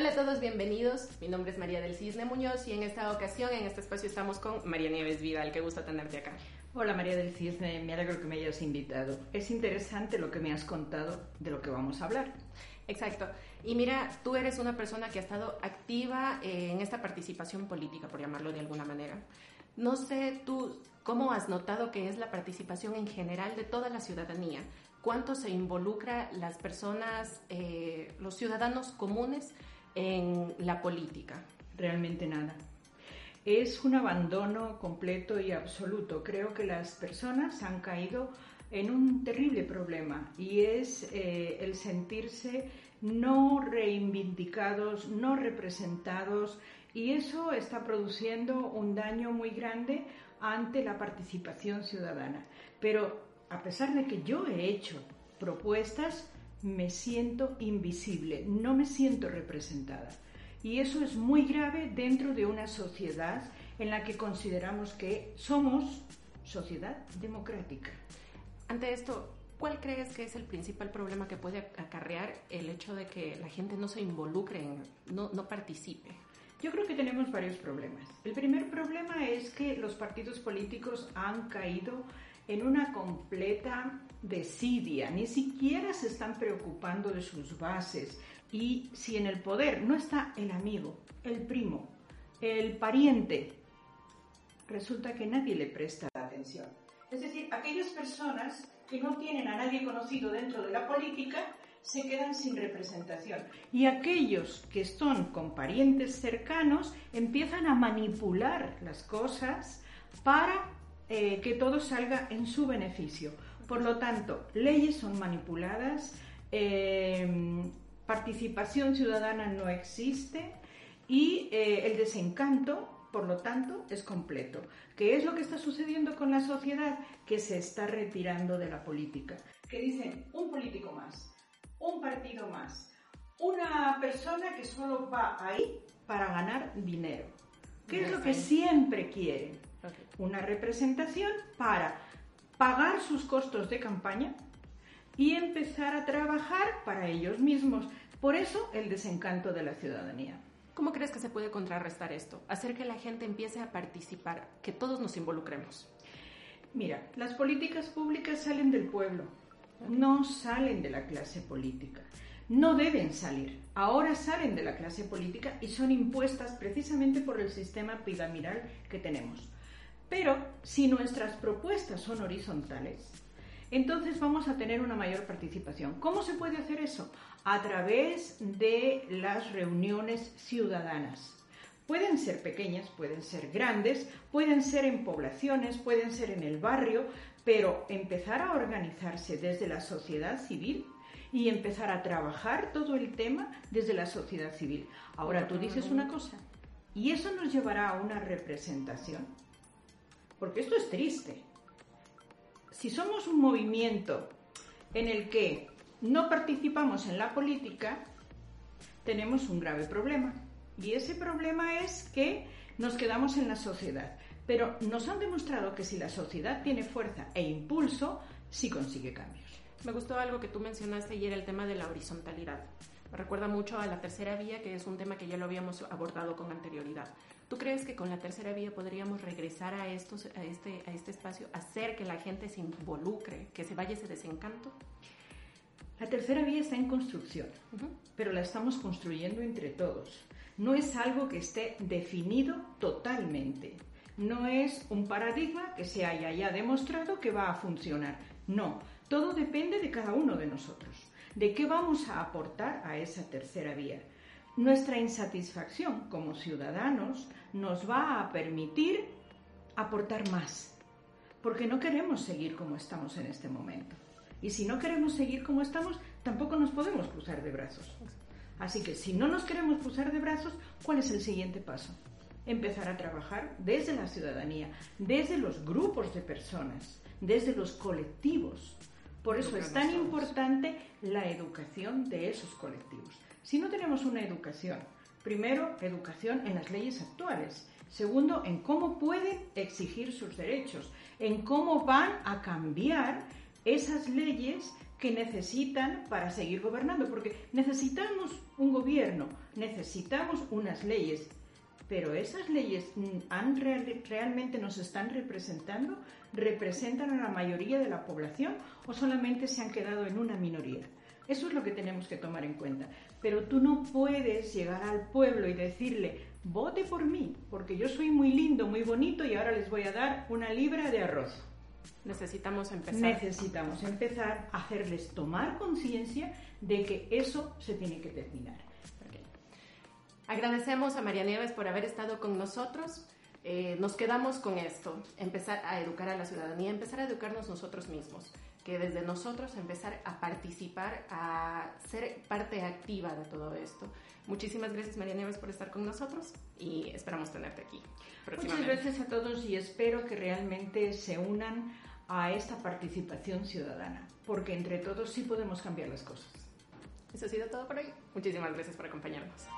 Hola a todos, bienvenidos. Mi nombre es María del Cisne Muñoz y en esta ocasión, en este espacio, estamos con María Nieves Vidal. Qué gusto tenerte acá. Hola María del Cisne, me alegro que me hayas invitado. Es interesante lo que me has contado de lo que vamos a hablar. Exacto. Y mira, tú eres una persona que ha estado activa en esta participación política, por llamarlo de alguna manera. No sé tú cómo has notado que es la participación en general de toda la ciudadanía. ¿Cuánto se involucra las personas, eh, los ciudadanos comunes en la política? Realmente nada. Es un abandono completo y absoluto. Creo que las personas han caído en un terrible problema y es eh, el sentirse no reivindicados, no representados y eso está produciendo un daño muy grande ante la participación ciudadana. Pero a pesar de que yo he hecho propuestas, me siento invisible, no me siento representada. Y eso es muy grave dentro de una sociedad en la que consideramos que somos sociedad democrática. Ante esto, ¿cuál crees que es el principal problema que puede acarrear el hecho de que la gente no se involucre, no, no participe? Yo creo que tenemos varios problemas. El primer problema es que los partidos políticos han caído en una completa desidia, ni siquiera se están preocupando de sus bases. Y si en el poder no está el amigo, el primo, el pariente, resulta que nadie le presta atención. Es decir, aquellas personas que no tienen a nadie conocido dentro de la política se quedan sin representación. Y aquellos que están con parientes cercanos empiezan a manipular las cosas para eh, que todo salga en su beneficio. Por lo tanto, leyes son manipuladas, eh, participación ciudadana no existe y eh, el desencanto por lo tanto, es completo. ¿Qué es lo que está sucediendo con la sociedad? Que se está retirando de la política. Que dicen, un político más, un partido más, una persona que solo va ahí para ganar dinero. ¿Qué es lo que siempre quieren? Una representación para pagar sus costos de campaña y empezar a trabajar para ellos mismos. Por eso el desencanto de la ciudadanía. ¿Cómo crees que se puede contrarrestar esto? Hacer que la gente empiece a participar, que todos nos involucremos. Mira, las políticas públicas salen del pueblo, no salen de la clase política. No deben salir. Ahora salen de la clase política y son impuestas precisamente por el sistema piramidal que tenemos. Pero si nuestras propuestas son horizontales, entonces vamos a tener una mayor participación. ¿Cómo se puede hacer eso? A través de las reuniones ciudadanas. Pueden ser pequeñas, pueden ser grandes, pueden ser en poblaciones, pueden ser en el barrio, pero empezar a organizarse desde la sociedad civil y empezar a trabajar todo el tema desde la sociedad civil. Ahora tú dices una cosa, y eso nos llevará a una representación, porque esto es triste. Si somos un movimiento en el que no participamos en la política, tenemos un grave problema. Y ese problema es que nos quedamos en la sociedad. Pero nos han demostrado que si la sociedad tiene fuerza e impulso, sí consigue cambios. Me gustó algo que tú mencionaste y era el tema de la horizontalidad. Recuerda mucho a la tercera vía, que es un tema que ya lo habíamos abordado con anterioridad. ¿Tú crees que con la tercera vía podríamos regresar a, estos, a, este, a este espacio, hacer que la gente se involucre, que se vaya ese desencanto? La tercera vía está en construcción, pero la estamos construyendo entre todos. No es algo que esté definido totalmente. No es un paradigma que se haya ya demostrado que va a funcionar. No, todo depende de cada uno de nosotros. ¿De qué vamos a aportar a esa tercera vía? Nuestra insatisfacción como ciudadanos nos va a permitir aportar más. porque no queremos seguir como estamos en este momento. Y si no queremos seguir como estamos, tampoco nos podemos cruzar de brazos. Así que si no nos queremos cruzar de brazos, ¿cuál es el siguiente paso? Empezar a trabajar desde la ciudadanía, desde los grupos de personas, desde los colectivos. Por eso es tan importante la educación de esos colectivos. Si no tenemos una educación, primero, educación en las leyes actuales, segundo, en cómo pueden exigir sus derechos, en cómo van a cambiar esas leyes que necesitan para seguir gobernando, porque necesitamos un gobierno, necesitamos unas leyes, pero esas leyes han realmente nos están representando, representan a la mayoría de la población o solamente se han quedado en una minoría. Eso es lo que tenemos que tomar en cuenta. Pero tú no puedes llegar al pueblo y decirle, vote por mí, porque yo soy muy lindo, muy bonito y ahora les voy a dar una libra de arroz. Necesitamos empezar. Necesitamos empezar a hacerles tomar conciencia de que eso se tiene que terminar. Agradecemos a María Nieves por haber estado con nosotros. Eh, nos quedamos con esto, empezar a educar a la ciudadanía, empezar a educarnos nosotros mismos, que desde nosotros empezar a participar, a ser parte activa de todo esto. Muchísimas gracias María Nieves por estar con nosotros y esperamos tenerte aquí. Muchas gracias a todos y espero que realmente se unan a esta participación ciudadana, porque entre todos sí podemos cambiar las cosas. Eso ha sido todo por hoy. Muchísimas gracias por acompañarnos.